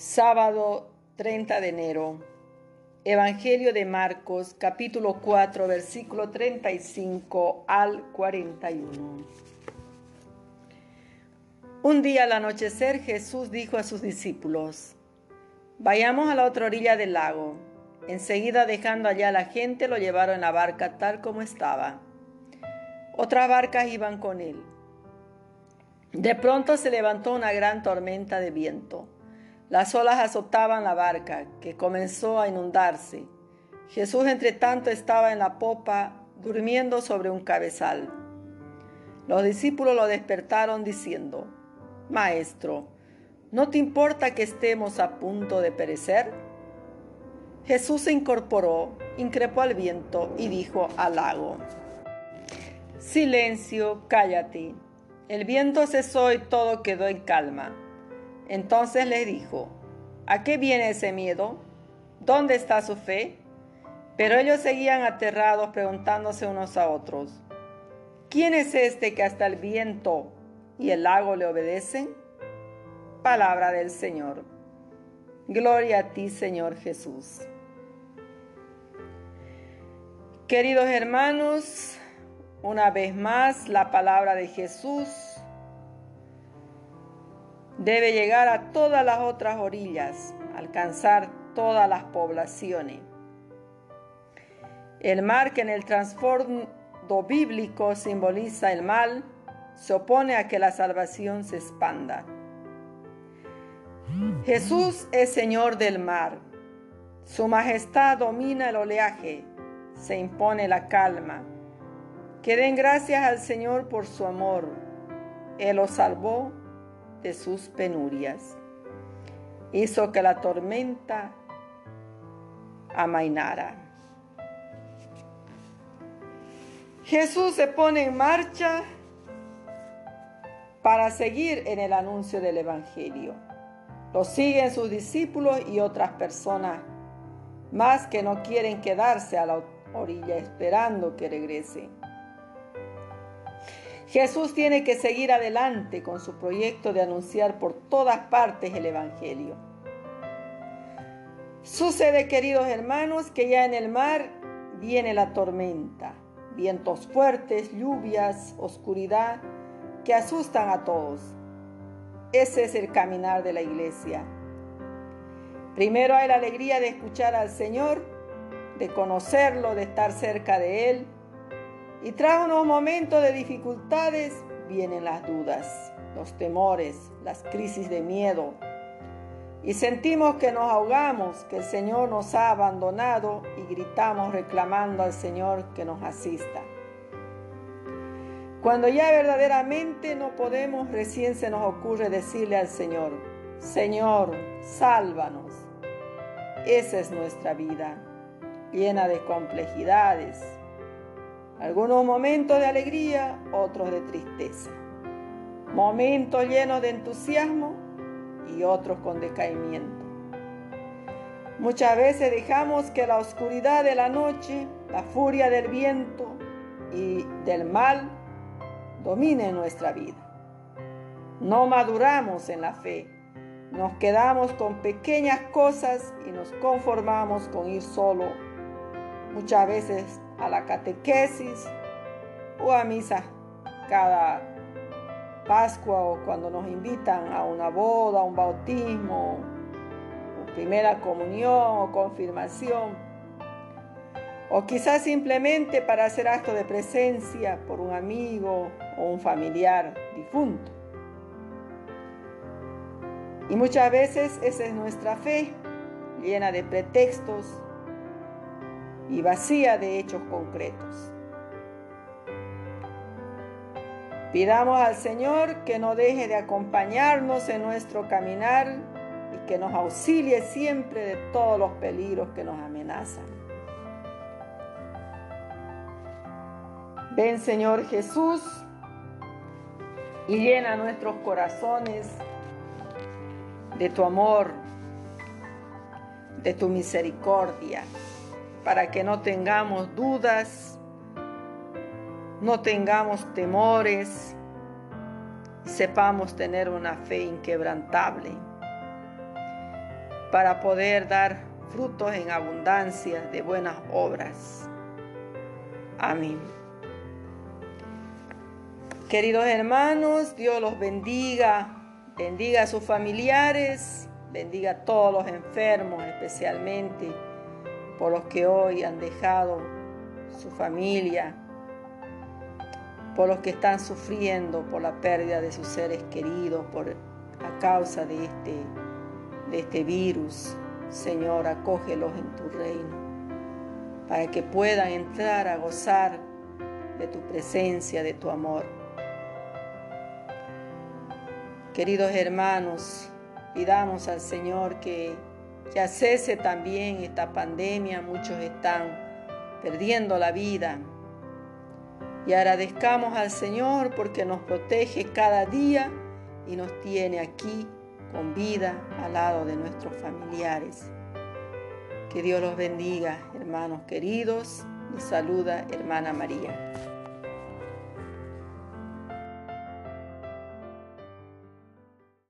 Sábado 30 de enero. Evangelio de Marcos, capítulo 4, versículo 35 al 41. Un día al anochecer Jesús dijo a sus discípulos, Vayamos a la otra orilla del lago. Enseguida dejando allá a la gente lo llevaron en la barca tal como estaba. Otras barcas iban con él. De pronto se levantó una gran tormenta de viento las olas azotaban la barca, que comenzó a inundarse. Jesús, entre tanto, estaba en la popa, durmiendo sobre un cabezal. Los discípulos lo despertaron diciendo, Maestro, ¿no te importa que estemos a punto de perecer? Jesús se incorporó, increpó al viento y dijo al lago, Silencio, cállate. El viento cesó y todo quedó en calma. Entonces le dijo, ¿a qué viene ese miedo? ¿Dónde está su fe? Pero ellos seguían aterrados preguntándose unos a otros, ¿quién es este que hasta el viento y el lago le obedecen? Palabra del Señor. Gloria a ti, Señor Jesús. Queridos hermanos, una vez más la palabra de Jesús debe llegar a todas las otras orillas, alcanzar todas las poblaciones. El mar que en el trasfondo bíblico simboliza el mal, se opone a que la salvación se expanda. Jesús es Señor del mar. Su majestad domina el oleaje, se impone la calma. Que den gracias al Señor por su amor. Él los salvó de sus penurias. Hizo que la tormenta amainara. Jesús se pone en marcha para seguir en el anuncio del Evangelio. Lo siguen sus discípulos y otras personas más que no quieren quedarse a la orilla esperando que regrese. Jesús tiene que seguir adelante con su proyecto de anunciar por todas partes el Evangelio. Sucede, queridos hermanos, que ya en el mar viene la tormenta, vientos fuertes, lluvias, oscuridad, que asustan a todos. Ese es el caminar de la iglesia. Primero hay la alegría de escuchar al Señor, de conocerlo, de estar cerca de Él y tras unos momentos de dificultades vienen las dudas, los temores, las crisis de miedo. Y sentimos que nos ahogamos, que el Señor nos ha abandonado y gritamos reclamando al Señor que nos asista. Cuando ya verdaderamente no podemos, recién se nos ocurre decirle al Señor, Señor, sálvanos. Esa es nuestra vida, llena de complejidades, algunos momentos de alegría, otros de tristeza. Momentos llenos de entusiasmo y otros con decaimiento. Muchas veces dejamos que la oscuridad de la noche, la furia del viento y del mal domine nuestra vida. No maduramos en la fe, nos quedamos con pequeñas cosas y nos conformamos con ir solo. Muchas veces a la catequesis o a misa cada Pascua o cuando nos invitan a una boda, un bautismo, primera comunión o confirmación, o quizás simplemente para hacer acto de presencia por un amigo o un familiar difunto. Y muchas veces esa es nuestra fe, llena de pretextos, y vacía de hechos concretos. Pidamos al Señor que no deje de acompañarnos en nuestro caminar y que nos auxilie siempre de todos los peligros que nos amenazan. Ven Señor Jesús y llena nuestros corazones de tu amor, de tu misericordia para que no tengamos dudas, no tengamos temores sepamos tener una fe inquebrantable. para poder dar frutos en abundancia de buenas obras. Amén. Queridos hermanos, Dios los bendiga, bendiga a sus familiares, bendiga a todos los enfermos, especialmente por los que hoy han dejado su familia, por los que están sufriendo por la pérdida de sus seres queridos, por a causa de este, de este virus. Señor, acógelos en tu reino, para que puedan entrar a gozar de tu presencia, de tu amor. Queridos hermanos, pidamos al Señor que ya cese también esta pandemia. Muchos están perdiendo la vida. Y agradezcamos al Señor porque nos protege cada día y nos tiene aquí con vida al lado de nuestros familiares. Que Dios los bendiga, hermanos queridos. Les saluda hermana María.